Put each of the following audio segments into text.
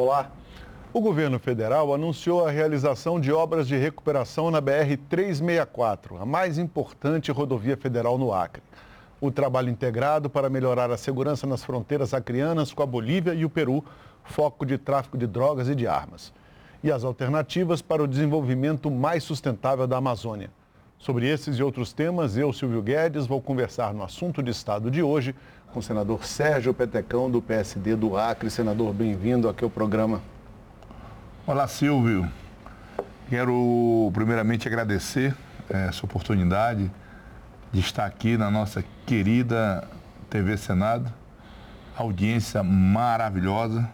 Olá. O governo federal anunciou a realização de obras de recuperação na BR-364, a mais importante rodovia federal no Acre. O trabalho integrado para melhorar a segurança nas fronteiras acrianas com a Bolívia e o Peru, foco de tráfico de drogas e de armas. E as alternativas para o desenvolvimento mais sustentável da Amazônia. Sobre esses e outros temas, eu, Silvio Guedes, vou conversar no assunto de Estado de hoje com o senador Sérgio Petecão, do PSD do Acre. Senador, bem-vindo aqui ao programa. Olá, Silvio. Quero primeiramente agradecer eh, essa oportunidade de estar aqui na nossa querida TV Senado. Audiência maravilhosa.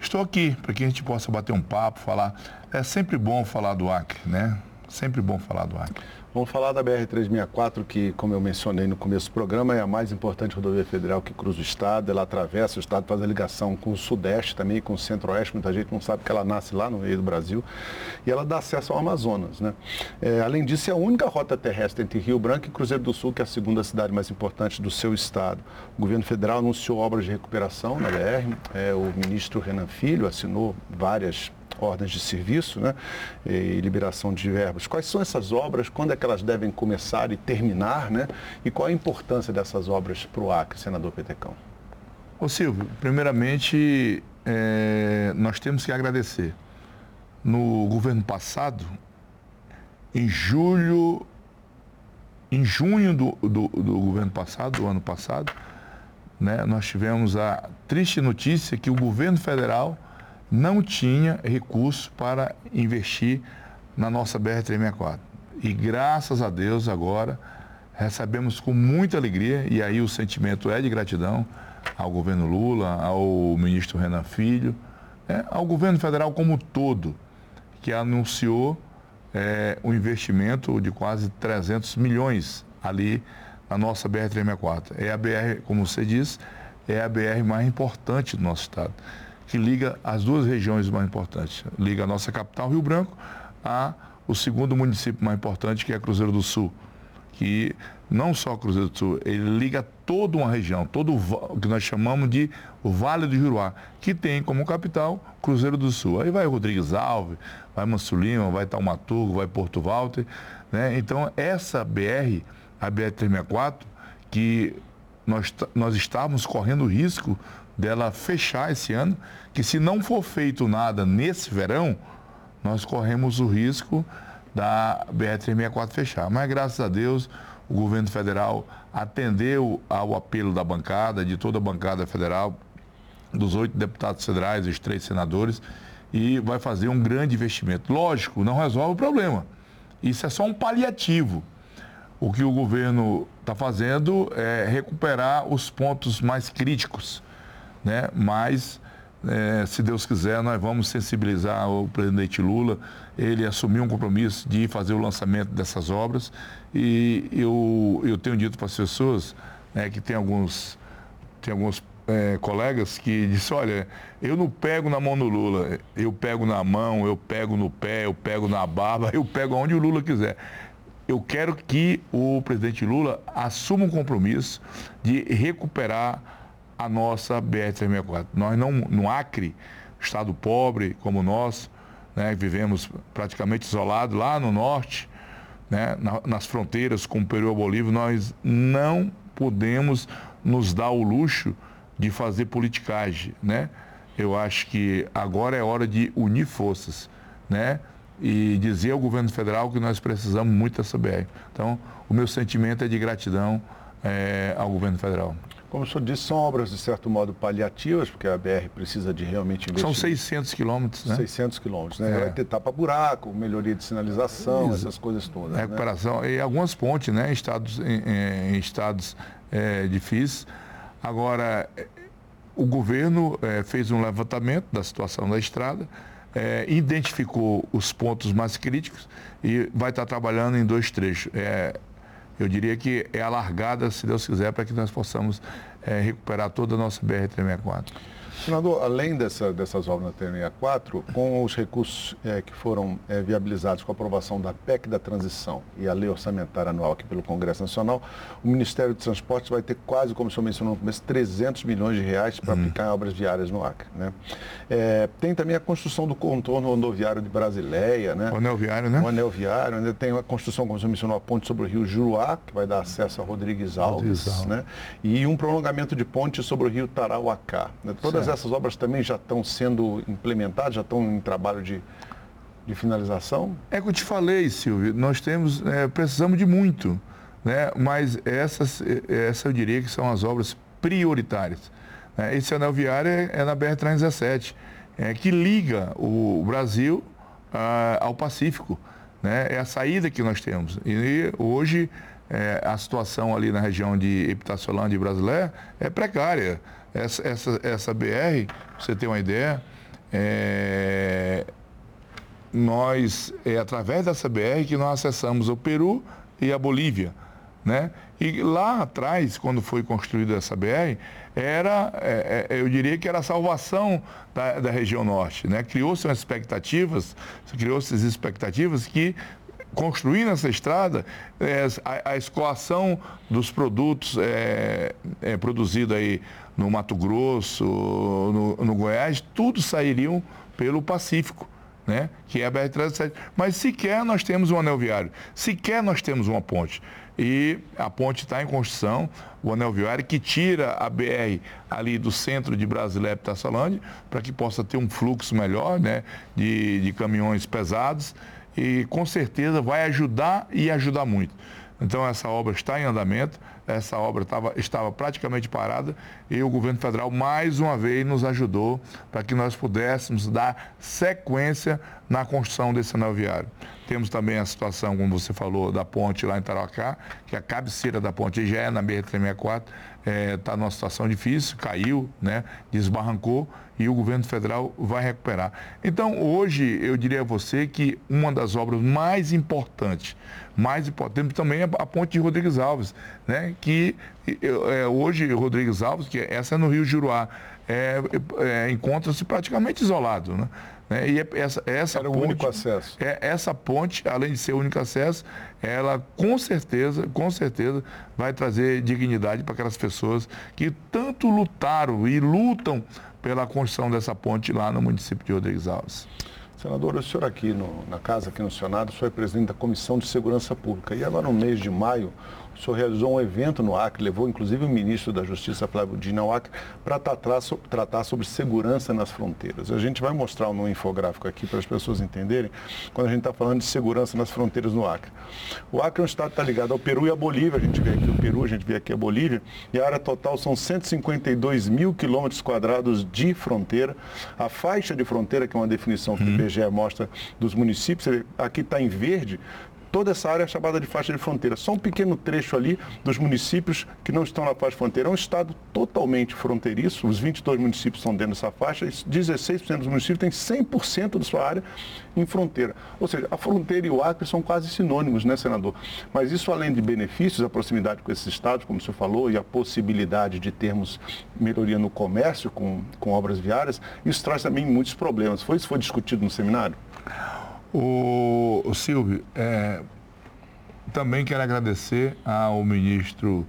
Estou aqui para que a gente possa bater um papo, falar. É sempre bom falar do Acre, né? Sempre bom falar do Acre. Vamos falar da BR-364, que, como eu mencionei no começo do programa, é a mais importante rodovia federal que cruza o estado. Ela atravessa o estado, faz a ligação com o sudeste também, com o centro-oeste. Muita gente não sabe que ela nasce lá no meio do Brasil. E ela dá acesso ao Amazonas. Né? É, além disso, é a única rota terrestre entre Rio Branco e Cruzeiro do Sul, que é a segunda cidade mais importante do seu estado. O governo federal anunciou obras de recuperação na BR. É, o ministro Renan Filho assinou várias ordens de serviço né, e liberação de verbos. Quais são essas obras, quando é que elas devem começar e terminar, né? E qual a importância dessas obras para o Acre, senador Petecão? Ô Silvio, primeiramente é, nós temos que agradecer. No governo passado, em julho, em junho do, do, do governo passado, do ano passado, né, nós tivemos a triste notícia que o governo federal não tinha recurso para investir na nossa BR-364. E graças a Deus agora recebemos com muita alegria, e aí o sentimento é de gratidão ao governo Lula, ao ministro Renan Filho, é, ao governo federal como um todo, que anunciou é, um investimento de quase 300 milhões ali na nossa BR-364. É a BR, como você disse, é a BR mais importante do nosso estado que liga as duas regiões mais importantes. Liga a nossa capital, Rio Branco, a o segundo município mais importante, que é Cruzeiro do Sul. Que não só Cruzeiro do Sul, ele liga toda uma região, todo o que nós chamamos de Vale do Juruá, que tem como capital Cruzeiro do Sul. Aí vai Rodrigues Alves, vai Manso Lima, vai Taumaturgo, vai Porto Walter. Né? Então, essa BR, a BR-364, que nós, nós estávamos correndo risco dela fechar esse ano, que se não for feito nada nesse verão, nós corremos o risco da BR-364 fechar. Mas graças a Deus, o governo federal atendeu ao apelo da bancada, de toda a bancada federal, dos oito deputados federais, os três senadores, e vai fazer um grande investimento. Lógico, não resolve o problema. Isso é só um paliativo. O que o governo está fazendo é recuperar os pontos mais críticos né? mas é, se Deus quiser, nós vamos sensibilizar o presidente Lula. Ele assumiu um compromisso de fazer o lançamento dessas obras e eu, eu tenho dito para as pessoas né, que tem alguns, tem alguns é, colegas que dizem, olha, eu não pego na mão do Lula, eu pego na mão, eu pego no pé, eu pego na barba, eu pego onde o Lula quiser. Eu quero que o presidente Lula assuma um compromisso de recuperar a nossa BR-364. Nós não, no Acre, estado pobre como nosso, né, vivemos praticamente isolados lá no norte, né, nas fronteiras com o Peru e Bolívia, nós não podemos nos dar o luxo de fazer politicagem, né? Eu acho que agora é hora de unir forças, né? E dizer ao governo federal que nós precisamos muito dessa BR. Então, o meu sentimento é de gratidão é, ao governo federal. Como o senhor disse, são obras, de certo modo, paliativas, porque a BR precisa de realmente investir. São 600 quilômetros, né? 600 quilômetros, né? É. Vai ter tapa-buraco, melhoria de sinalização, Isso. essas coisas todas. Né? Recuperação. Né? E algumas pontes, né? Em estados, em, em estados é, difíceis. Agora, o governo é, fez um levantamento da situação da estrada, é, identificou os pontos mais críticos e vai estar trabalhando em dois trechos. É, eu diria que é alargada, se Deus quiser, para que nós possamos é, recuperar toda a nossa BR-364. Senador, além dessa, dessas obras na TNA4, com os recursos é, que foram é, viabilizados com a aprovação da PEC da transição e a lei orçamentária anual aqui pelo Congresso Nacional, o Ministério de Transportes vai ter quase, como o senhor mencionou no começo, 300 milhões de reais para uhum. aplicar em obras viárias no Acre. Né? É, tem também a construção do contorno rodoviário de Brasileia. Né? O anel viário, né? O anel viário. Ainda tem a construção, como o senhor mencionou, a ponte sobre o rio Juruá, que vai dar acesso a Rodrigues Alves. Alves. Né? E um prolongamento de ponte sobre o rio Tarauacá. Né? Todas certo. Essas obras também já estão sendo implementadas, já estão em trabalho de, de finalização? É que eu te falei, Silvio, nós temos, é, precisamos de muito, né? mas essas, essa eu diria que são as obras prioritárias. É, esse anel viário é, é na BR-317, é, que liga o Brasil ah, ao Pacífico. Né? É a saída que nós temos. E hoje é, a situação ali na região de Epitaciolândia e Brasileira é precária. Essa, essa, essa BR, pra você ter uma ideia, é, nós, é através dessa BR que nós acessamos o Peru e a Bolívia. Né? E lá atrás, quando foi construída essa BR, era, é, é, eu diria que era a salvação da, da região norte. Né? Criou-se expectativas, criou-se expectativas que construindo essa estrada, é, a, a, escoação dos produtos é, é, produzidos aí no Mato Grosso, no, no Goiás, tudo sairiam pelo Pacífico. Né? que é a BR-317. Mas sequer nós temos um anel viário, sequer nós temos uma ponte. E a ponte está em construção, o anel viário, que tira a BR ali do centro de Brasileira e para que possa ter um fluxo melhor né, de, de caminhões pesados e com certeza vai ajudar e ajudar muito. Então essa obra está em andamento, essa obra tava, estava praticamente parada e o governo federal mais uma vez nos ajudou para que nós pudéssemos dar sequência na construção desse anel viário. Temos também a situação, como você falou, da ponte lá em Tarauacá, que a cabeceira da ponte já é na BR-364, está é, numa situação difícil, caiu, né, desbarrancou e o governo federal vai recuperar. Então, hoje, eu diria a você que uma das obras mais importantes, mais importante também é a ponte de Rodrigues Alves, né, que é, hoje Rodrigues Alves, que essa é no Rio Juruá, é, é, encontra-se praticamente isolado. Né? Né? E essa, essa Era ponte, o único acesso. É, essa ponte, além de ser o único acesso, ela com certeza, com certeza, vai trazer dignidade para aquelas pessoas que tanto lutaram e lutam pela construção dessa ponte lá no município de Rodrigues Alves. Senador, o senhor aqui no, na casa, aqui no Senado, o senhor é presidente da Comissão de Segurança Pública. E agora no mês de maio, o senhor realizou um evento no Acre, levou inclusive o ministro da Justiça, Flávio Dino, ao Acre, para tratar, tratar sobre segurança nas fronteiras. A gente vai mostrar um infográfico aqui para as pessoas entenderem, quando a gente está falando de segurança nas fronteiras no Acre. O Acre é um estado que está ligado ao Peru e à Bolívia, a gente vê aqui o Peru, a gente vê aqui a Bolívia, e a área total são 152 mil quilômetros quadrados de fronteira. A faixa de fronteira, que é uma definição que o IBGE uhum. mostra dos municípios, aqui está em verde, toda essa área é chamada de faixa de fronteira. Só um pequeno trecho ali dos municípios que não estão na faixa de fronteira. É um estado totalmente fronteiriço, os 22 municípios estão dentro dessa faixa, e 16% dos municípios têm 100% da sua área em fronteira. Ou seja, a fronteira e o Acre são quase sinônimos, né, senador? Mas isso, além de benefícios, a proximidade com esses estados, como o senhor falou, e a possibilidade de termos melhoria no comércio com, com obras viárias, isso traz também muitos problemas. Foi isso foi discutido no seminário? O, o Silvio, é, também quero agradecer ao ministro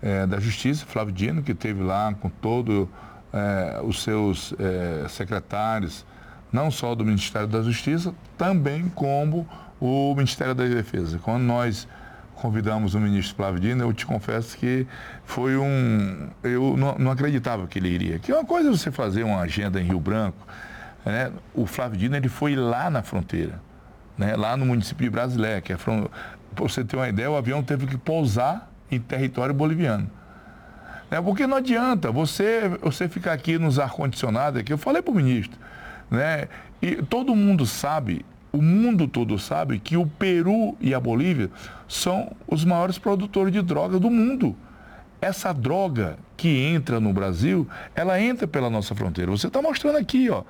é, da Justiça, Flávio Dino, que esteve lá com todos é, os seus é, secretários, não só do Ministério da Justiça, também como o Ministério da Defesa. Quando nós convidamos o ministro Flávio Dino, eu te confesso que foi um. Eu não, não acreditava que ele iria. Que é uma coisa você fazer uma agenda em Rio Branco. Né? O Flávio Dino ele foi lá na fronteira né, lá no município de Brasileia, que é para você ter uma ideia, o avião teve que pousar em território boliviano. É, porque não adianta você, você ficar aqui nos ar-condicionados, aqui, eu falei para o ministro, né, e todo mundo sabe, o mundo todo sabe que o Peru e a Bolívia são os maiores produtores de droga do mundo. Essa droga que entra no Brasil, ela entra pela nossa fronteira. Você está mostrando aqui, ó.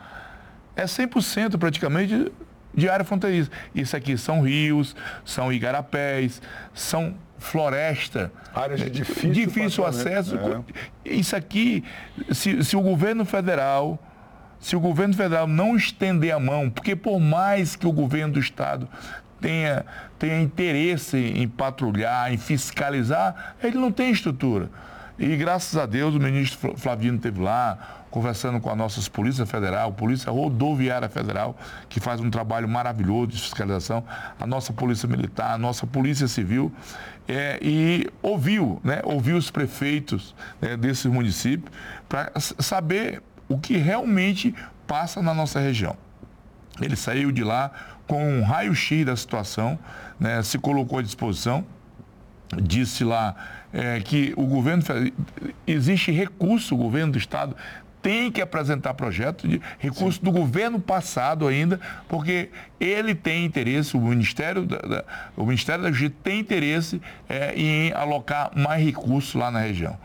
É 100% praticamente de área fronteiriça. Isso aqui são rios, são igarapés, são floresta. Áreas de difícil, difícil acesso. É. Isso aqui, se, se o governo federal se o governo federal não estender a mão, porque por mais que o governo do estado tenha, tenha interesse em patrulhar, em fiscalizar, ele não tem estrutura. E graças a Deus o ministro Flavino esteve lá, conversando com a nossa Polícia Federal, Polícia Rodoviária Federal, que faz um trabalho maravilhoso de fiscalização, a nossa Polícia Militar, a nossa Polícia Civil, é, e ouviu, né, ouviu os prefeitos né, desses municípios para saber o que realmente passa na nossa região. Ele saiu de lá com um raio-x da situação, né, se colocou à disposição, disse lá é, que o governo existe recurso, o governo do estado tem que apresentar projeto de recurso Sim. do governo passado ainda, porque ele tem interesse, o Ministério da, da o Ministério da Justiça tem interesse é, em alocar mais recursos lá na região.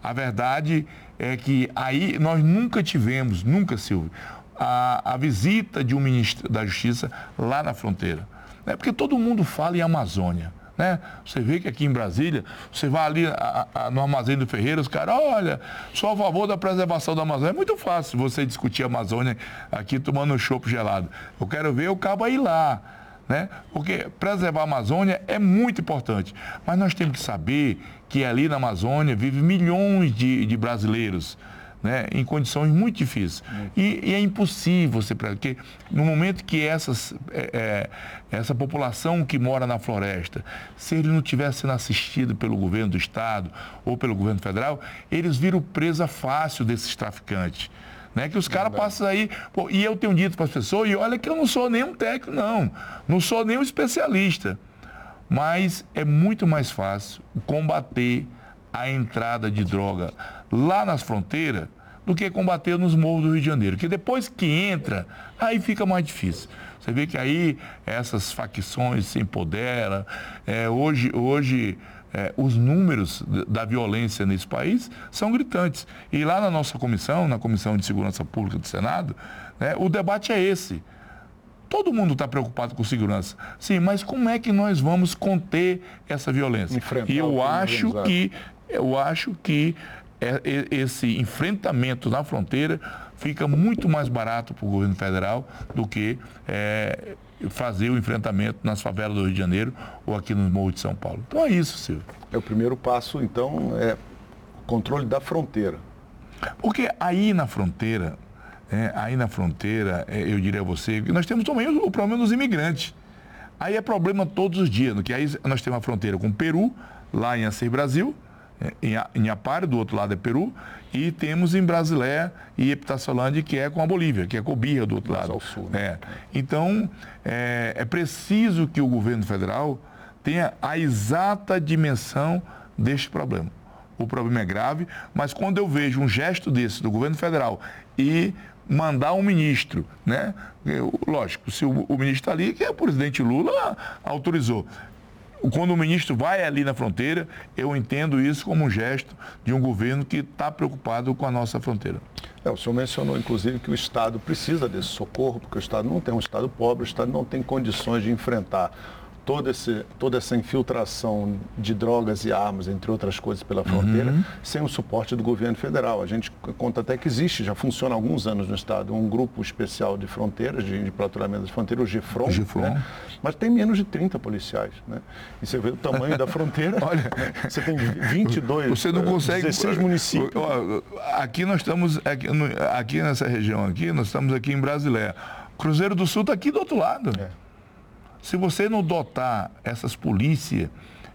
A verdade é que aí nós nunca tivemos, nunca, Silvio, a, a visita de um ministro da Justiça lá na fronteira. Né? Porque todo mundo fala em Amazônia. Né? Você vê que aqui em Brasília, você vai ali a, a, no Armazém do Ferreira, os caras, olha, sou a favor da preservação da Amazônia. É muito fácil você discutir a Amazônia aqui tomando um chopp gelado. Eu quero ver o cabo ir lá. Né? Porque preservar a Amazônia é muito importante. Mas nós temos que saber que ali na Amazônia vivem milhões de, de brasileiros né, em condições muito difíceis. E, e, é impossível você porque no momento que essas, é, é, essa população que mora na floresta, se ele não tivesse sendo assistido pelo governo do estado ou pelo governo federal, eles viram presa fácil desses traficantes. Né, que os caras passam aí. Pô, e eu tenho dito para as pessoas, e olha que eu não sou nenhum técnico, não. Não sou nenhum especialista. Mas é muito mais fácil combater a entrada de droga lá nas fronteiras do que combater nos morros do Rio de Janeiro. Que depois que entra, aí fica mais difícil. Você vê que aí essas facções se empoderam. É, hoje, hoje é, os números da violência nesse país são gritantes. E lá na nossa comissão, na Comissão de Segurança Pública do Senado, né, o debate é esse. Todo mundo está preocupado com segurança. Sim, mas como é que nós vamos conter essa violência? Enfrentar e eu acho que eu acho que esse enfrentamento na fronteira fica muito mais barato para o governo federal do que é, fazer o enfrentamento nas favelas do Rio de Janeiro ou aqui nos morros de São Paulo. Então é isso, Silvio. É o primeiro passo, então, é o controle da fronteira. Porque aí na fronteira, é, aí na fronteira, é, eu diria a você, que nós temos também o, o problema dos imigrantes. Aí é problema todos os dias, que aí nós temos a fronteira com o Peru, lá em Acer Brasil, é, em Apare, do outro lado é Peru, e temos em Brasilé e Epitaçolândia, que é com a Bolívia, que é com Birra do outro lado. Sul, né? é. Então, é, é preciso que o governo federal tenha a exata dimensão deste problema. O problema é grave, mas quando eu vejo um gesto desse do governo federal e mandar um ministro, né? Eu, lógico, se o, o ministro está ali, que é o presidente Lula autorizou quando o ministro vai ali na fronteira, eu entendo isso como um gesto de um governo que está preocupado com a nossa fronteira. É, o senhor mencionou, inclusive, que o Estado precisa desse socorro, porque o Estado não tem um Estado pobre, o Estado não tem condições de enfrentar todo esse, toda essa infiltração de drogas e armas, entre outras coisas, pela fronteira, uhum. sem o suporte do governo federal. A gente conta até que existe, já funciona há alguns anos no Estado, um grupo especial de fronteiras, de, de patrulhamento das fronteiras, o GFRON. Né? mas tem menos de 30 policiais. Né? E você vê o tamanho da fronteira, olha, né? você tem 22, você não consegue, 16 municípios. Aqui nós estamos, aqui, aqui nessa região aqui, nós estamos aqui em Brasileia. Cruzeiro do Sul está aqui do outro lado. É. Se você não dotar essas polícias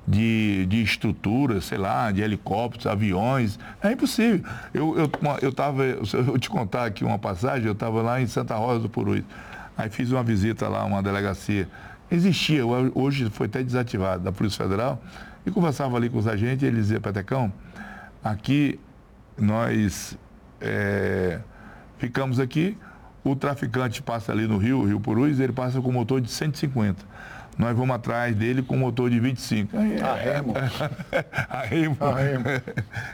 de, de estrutura, sei lá, de helicópteros, aviões, é impossível. Eu, eu, eu, eu vou te contar aqui uma passagem, eu estava lá em Santa Rosa do Purus. Aí fiz uma visita lá, uma delegacia. Existia, hoje foi até desativado, da Polícia Federal, e conversava ali com os agentes e ele dizia, Petecão, aqui nós é, ficamos aqui, o traficante passa ali no rio, Rio Purus, ele passa com motor de 150. nós vamos atrás dele com motor de 25. A remo. a remo. A remo.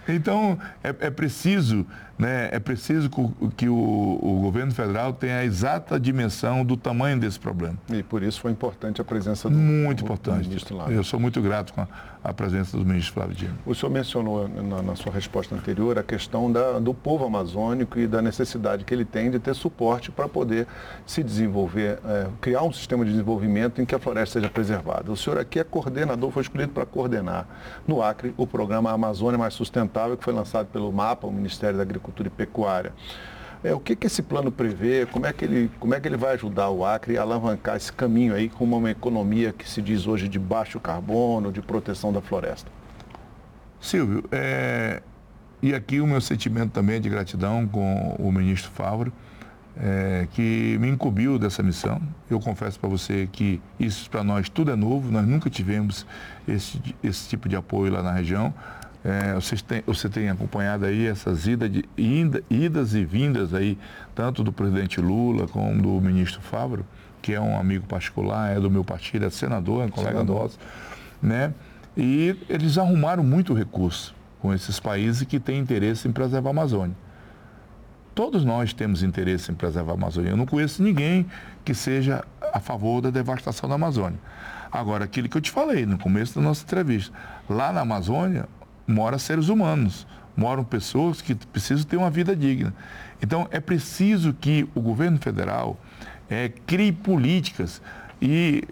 Então, é, é, preciso, né, é preciso que o, o, governo federal tenha a exata dimensão do tamanho desse problema. E por isso foi importante a presença do, muito importante. Do ministro lá. Eu sou muito grato com a, a presença do ministro Flávio Dino. O senhor mencionou na, na sua resposta anterior a questão da, do povo amazônico e da necessidade que ele tem de ter suporte para poder se desenvolver, é, criar um sistema de desenvolvimento em que a floresta seja preservada. O senhor aqui é coordenador, foi escolhido para coordenar no Acre o programa Amazônia Mais Sustentável, que foi lançado pelo MAPA, o Ministério da Agricultura e Pecuária. É, o que, que esse plano prevê? Como é, que ele, como é que ele vai ajudar o Acre a alavancar esse caminho aí com uma economia que se diz hoje de baixo carbono, de proteção da floresta? Silvio, é, e aqui o meu sentimento também é de gratidão com o ministro Favre, é, que me incumbiu dessa missão. Eu confesso para você que isso para nós tudo é novo, nós nunca tivemos esse, esse tipo de apoio lá na região. É, você, tem, você tem acompanhado aí essas idas, de, idas e vindas aí, tanto do presidente Lula como do ministro Fávaro, que é um amigo particular, é do meu partido, é senador, é um colega senador. nosso, né? E eles arrumaram muito recurso com esses países que têm interesse em preservar a Amazônia. Todos nós temos interesse em preservar a Amazônia. Eu não conheço ninguém que seja a favor da devastação da Amazônia. Agora, aquilo que eu te falei no começo da nossa entrevista, lá na Amazônia, moram seres humanos, moram pessoas que precisam ter uma vida digna. Então, é preciso que o governo federal é, crie políticas e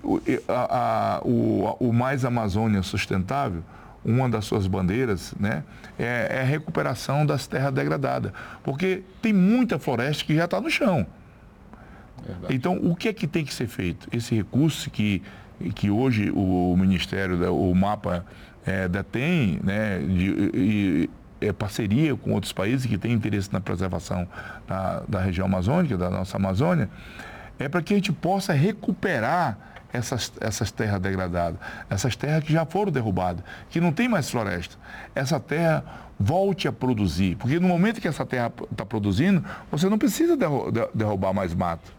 a, a, o, o Mais Amazônia Sustentável, uma das suas bandeiras, né, é, é, a recuperação das terras degradadas. Porque tem muita floresta que já está no chão. Verdade. Então, o que é que tem que ser feito? Esse recurso que, que hoje o, o Ministério, o MAPA é, detém, né, de, e, é, parceria com outros países que têm interesse na preservação da, da região amazônica, da nossa Amazônia, é para que a gente possa recuperar essas, essas terras degradadas, essas terras que já foram derrubadas, que não tem mais floresta. Essa terra volte a produzir, porque no momento que essa terra está produzindo, você não precisa derrubar mais mato.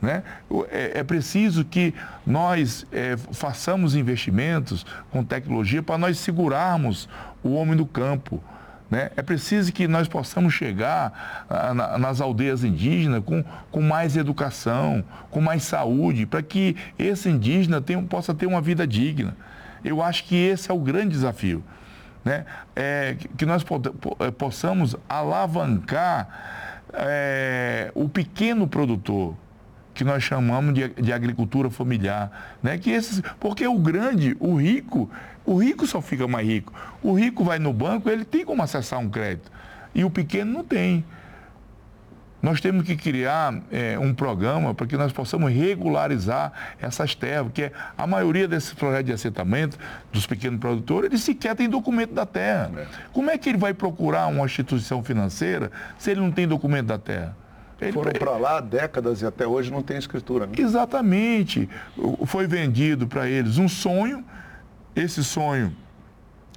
Né? É, é preciso que nós é, façamos investimentos com tecnologia para nós segurarmos o homem do campo. Né? É preciso que nós possamos chegar ah, na, nas aldeias indígenas com, com mais educação, com mais saúde, para que esse indígena tenha, possa ter uma vida digna. Eu acho que esse é o grande desafio. Né? É, que nós é, possamos alavancar é, o pequeno produtor, que nós chamamos de, de agricultura familiar. Né? Que esses, porque o grande, o rico, o rico só fica mais rico. O rico vai no banco, ele tem como acessar um crédito. E o pequeno não tem. Nós temos que criar é, um programa para que nós possamos regularizar essas terras, porque a maioria desses projetos de assentamento dos pequenos produtores, eles sequer têm documento da terra. É. Como é que ele vai procurar uma instituição financeira se ele não tem documento da terra? Ele Foram para lá décadas e até hoje não tem escritura. Né? Exatamente. Foi vendido para eles um sonho, esse sonho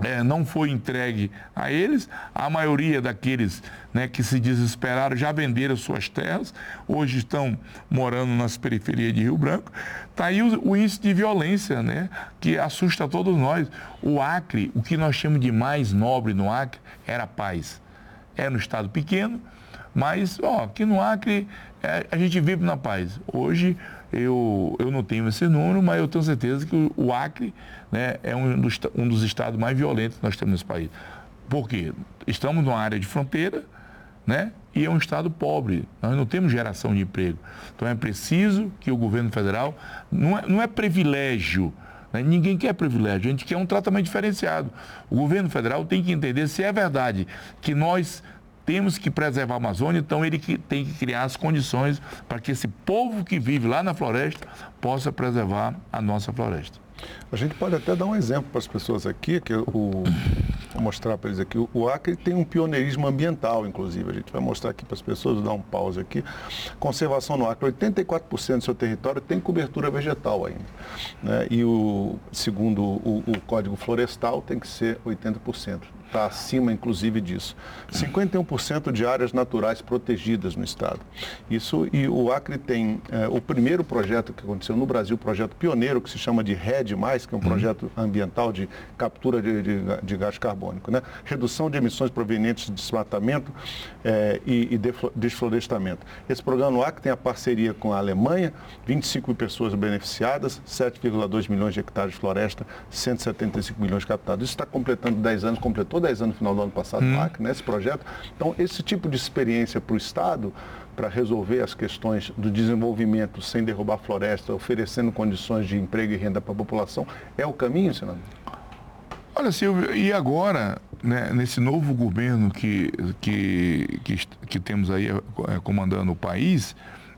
é, não foi entregue a eles. A maioria daqueles né, que se desesperaram já venderam suas terras, hoje estão morando nas periferias de Rio Branco. Está aí o, o, índice de violência né, que assusta todos nós. O Acre, o que nós chamamos de mais nobre no Acre, era a paz. Era um estado pequeno, mas, ó, aqui no Acre é, a gente vive na paz. Hoje eu, eu não tenho esse número, mas eu tenho certeza que o, Acre né, é um dos, um dos estados mais violentos que nós temos nesse país. Por quê? Estamos numa área de fronteira, né? E é um estado pobre. Nós não temos geração de emprego. Então é preciso que o governo federal não é, não é privilégio. Né? Ninguém quer privilégio, a gente quer um tratamento diferenciado. O governo federal tem que entender se é verdade que nós temos que preservar a Amazônia, então ele que tem que criar as condições para que esse povo que vive lá na floresta possa preservar a nossa floresta. A gente pode até dar um exemplo para as pessoas aqui, que o, vou mostrar para eles aqui. O Acre tem um pioneirismo ambiental, inclusive. A gente vai mostrar aqui para as pessoas, dar um pause aqui. Conservação no Acre, 84% do seu território tem cobertura vegetal ainda. Né? E o, segundo o, o Código Florestal, tem que ser 80%. Está acima, inclusive, disso. 51% de áreas naturais protegidas no estado. Isso e o Acre tem é, o primeiro projeto que aconteceu no Brasil, projeto pioneiro que se chama de RED+, que é um projeto ambiental de captura de, de, de gás carbônico, né? Redução de emissões provenientes de desmatamento é, e, e desflorestamento. Esse programa no Acre tem a parceria com a Alemanha, 25 pessoas beneficiadas, 7,2 milhões de hectares de floresta, 175 milhões captados. Isso está completando 10 anos, completou 10 anos no final do ano passado hum. Acre, né, projeto. Então, esse tipo de experiência para o Estado, para resolver as questões do desenvolvimento sem derrubar floresta, oferecendo condições de emprego e renda para a população, é o caminho, senador? Olha, Silvio, e agora, né, nesse novo governo que, que, que, que temos aí é, comandando o país,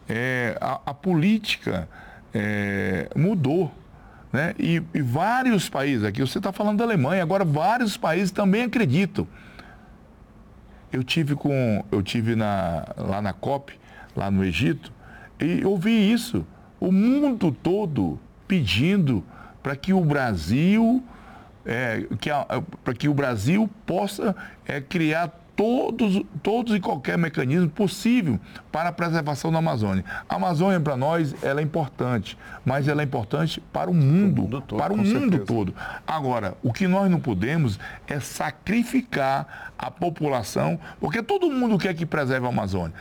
é, a, a política é, mudou. Né? E, e, vários países, aqui você está falando da Alemanha, agora vários países também acreditam. Eu tive com, eu tive na, lá na COP, lá no Egito, e ouvi isso. O mundo todo pedindo para que o Brasil, é, para que o Brasil possa é, criar todos, todos e qualquer mecanismo possível para a preservação da Amazônia. A Amazônia, para nós, ela é importante, mas ela é importante para o mundo, o mundo todo, para o mundo certeza. todo. Agora, o que nós não podemos é sacrificar a população, porque todo mundo quer que preserve a Amazônia.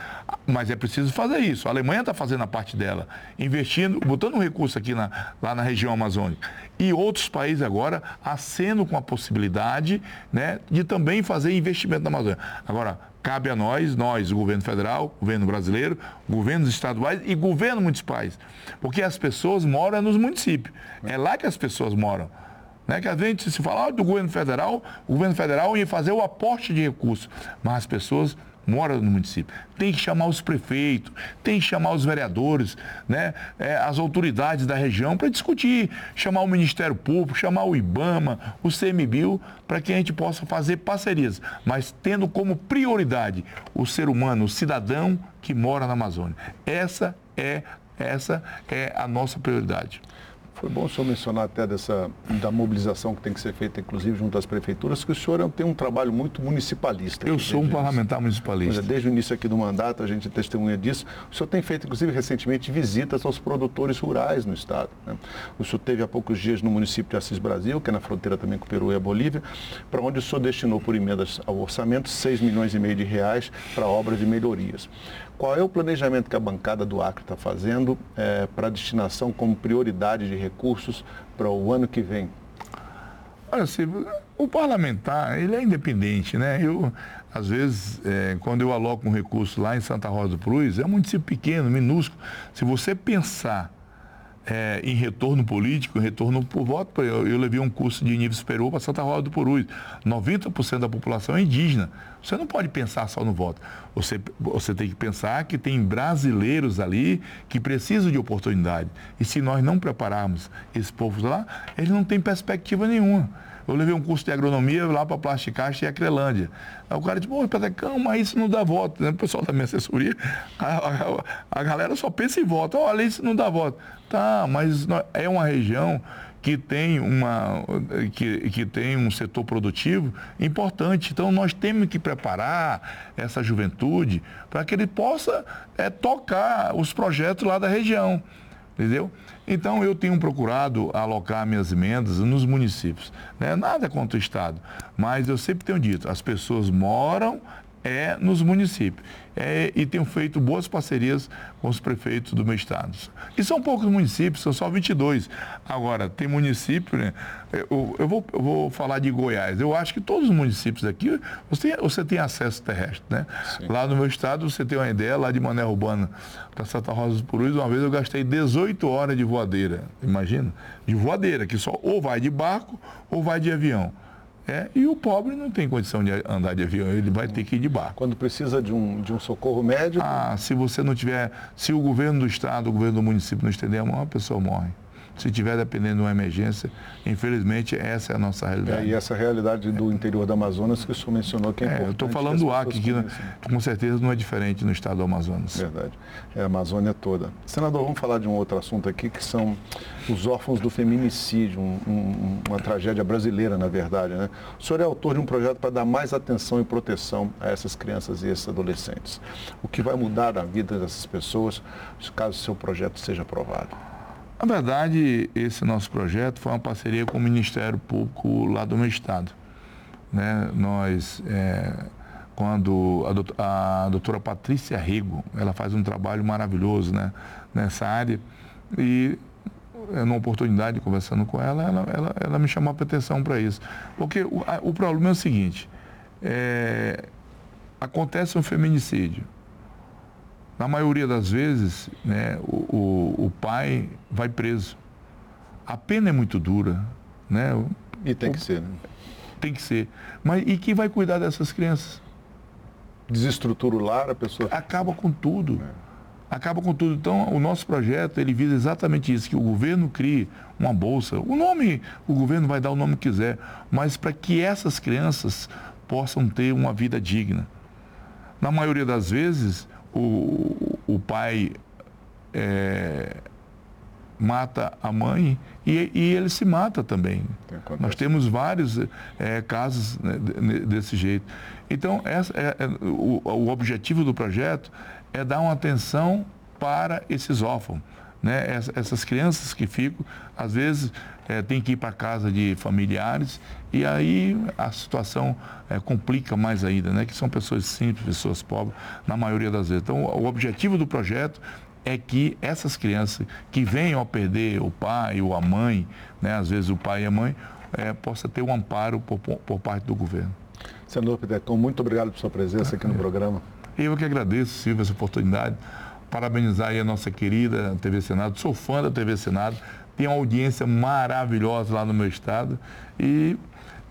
Mas é preciso fazer isso. A Alemanha está fazendo a parte dela, investindo, botando um recurso aqui na, lá na região amazônica. E outros países agora acendo com a possibilidade né, de também fazer investimento na Amazônia. Agora, cabe a nós, nós, o governo federal, governo brasileiro, governos estaduais e governos municipais. Porque as pessoas moram nos municípios. É lá que as pessoas moram. Né? Que a gente se fala do governo federal, o governo federal ia fazer o aporte de recursos, mas as pessoas mora no município. Tem que chamar os prefeitos, tem que chamar os vereadores, né? É, as autoridades da região para discutir, chamar o Ministério Público, chamar o IBAMA, o CMBio, para que a gente possa fazer parcerias, mas tendo como prioridade o ser humano, o cidadão que mora na Amazônia. Essa é, essa é a nossa prioridade. Foi bom o senhor mencionar até dessa, da mobilização que tem que ser feita, inclusive, junto às prefeituras, que o senhor tem um trabalho muito municipalista. Eu sou um parlamentar municipalista. desde o início aqui do mandato, a gente testemunha disso. O senhor tem feito, inclusive, recentemente, visitas aos produtores rurais no Estado. Né? O senhor teve há poucos dias no município de Assis Brasil, que é na fronteira também com o Peru e a Bolívia, para onde o senhor destinou, por emendas ao orçamento, 6 milhões e meio de reais para obras de melhorias. Qual é o planejamento que a bancada do Acre está fazendo é, para destinação como prioridade de recursos para o ano que vem? Olha, Silvio, o parlamentar, ele é independente, né? Eu, às vezes, é, quando eu aloco um recurso lá em Santa Rosa do Cruz, é um município pequeno, minúsculo. Se você pensar é, em retorno político, em retorno por voto. Eu, eu levei um curso de nível superior para Santa Rosa do Purus. 90% da população é indígena. Você não pode pensar só no voto. Você, você tem que pensar que tem brasileiros ali que precisam de oportunidade. E se nós não prepararmos esse povo lá, eles não têm perspectiva nenhuma. Eu levei um curso de agronomia lá para Plasticast e Acrelândia. Aí o cara disse, pô, calma, isso não dá voto. Né? O pessoal da minha assessoria, a, a, a galera só pensa em voto. Olha, isso não dá voto. Tá, mas é uma região que tem, uma, que, que tem um setor produtivo importante. Então, nós temos que preparar essa juventude para que ele possa é, tocar os projetos lá da região. Entendeu? Então, eu tenho procurado alocar minhas emendas nos municípios. Né? Nada contra o Estado, mas eu sempre tenho dito, as pessoas moram é nos municípios. É, e tenho feito boas parcerias com os prefeitos do meu estado. E são poucos municípios, são só 22. Agora, tem município, né? eu, eu, vou, eu vou falar de Goiás. Eu acho que todos os municípios aqui, você, você tem acesso terrestre. Né? Lá no meu estado, você tem uma ideia, lá de Mané Urbana para Santa Rosa dos Purus, uma vez eu gastei 18 horas de voadeira. Imagina? De voadeira, que só ou vai de barco ou vai de avião. É, e o pobre não tem condição de andar de avião, ele vai ter que ir de barco. Quando precisa de um, de um socorro médico? Ah, se você não tiver, se o governo do estado, o governo do município não estender a mão, a pessoa morre. Se tiver dependendo de uma emergência. Infelizmente, essa é a nossa realidade. É, e essa realidade do interior do Amazonas que o senhor mencionou que é, é importante. Eu estou falando do Acre, que com certeza não é diferente no estado do Amazonas. Verdade. É a Amazônia toda. Senador, vamos falar de um outro assunto aqui, que são os órfãos do feminicídio, um, um, uma tragédia brasileira, na verdade. Né? O senhor é autor de um projeto para dar mais atenção e proteção a essas crianças e esses adolescentes. O que vai mudar a vida dessas pessoas caso o seu projeto seja aprovado? Na verdade, esse nosso projeto foi uma parceria com o Ministério Público lá do meu estado. Né? Nós, é, quando a doutora, a doutora Patrícia Rego, ela faz um trabalho maravilhoso né? nessa área, e numa oportunidade, conversando com ela, ela, ela, ela me chamou a atenção para isso. Porque o, a, o problema é o seguinte, é, acontece um feminicídio, na maioria das vezes, né, o, o, o pai vai preso. A pena é muito dura. Né? E tem que ser. Né? Tem que ser. Mas e quem vai cuidar dessas crianças? Desestrutura o lar, a pessoa. Acaba com tudo. É. Acaba com tudo. Então, o nosso projeto, ele visa exatamente isso, que o governo crie uma bolsa. O nome, o governo vai dar o nome que quiser, mas para que essas crianças possam ter uma vida digna. Na maioria das vezes, o, o pai é, mata a mãe e, e, ele se mata também. Nós temos vários é, casos né, desse jeito. Então, essa é, é, o, o objetivo do projeto é dar uma atenção para esses órfãos. Né? Essas crianças que ficam, às vezes, é, tem que ir para casa de familiares e aí a situação é, complica mais ainda, né? que são pessoas simples, pessoas pobres, na maioria das vezes. Então, o objetivo do projeto é que essas crianças que venham a perder o pai ou a mãe, né? às vezes o pai e a mãe, é, possa ter um amparo por, por parte do governo. Senador Pitecon, muito obrigado por sua presença aqui no programa. Eu que agradeço, Silvio, essa oportunidade parabenizar aí a nossa querida TV Senado. Sou fã da TV Senado, tem uma audiência maravilhosa lá no meu estado. E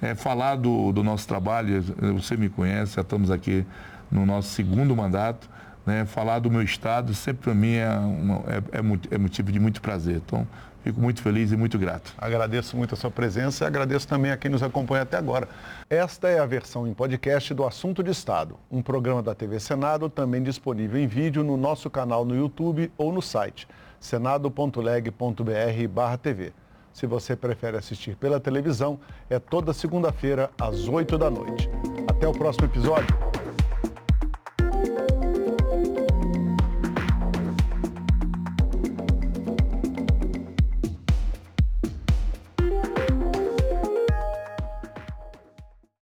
é, falar do, do nosso trabalho, você me conhece, já estamos aqui no nosso segundo mandato. Né? Falar do meu estado sempre para mim é, uma, é, é, é motivo de muito prazer. Então, Fico muito feliz e muito grato. Agradeço muito a sua presença e agradeço também a quem nos acompanha até agora. Esta é a versão em podcast do Assunto de Estado, um programa da TV Senado também disponível em vídeo no nosso canal no YouTube ou no site senado.leg.br/tv. Se você prefere assistir pela televisão, é toda segunda-feira às 8 da noite. Até o próximo episódio.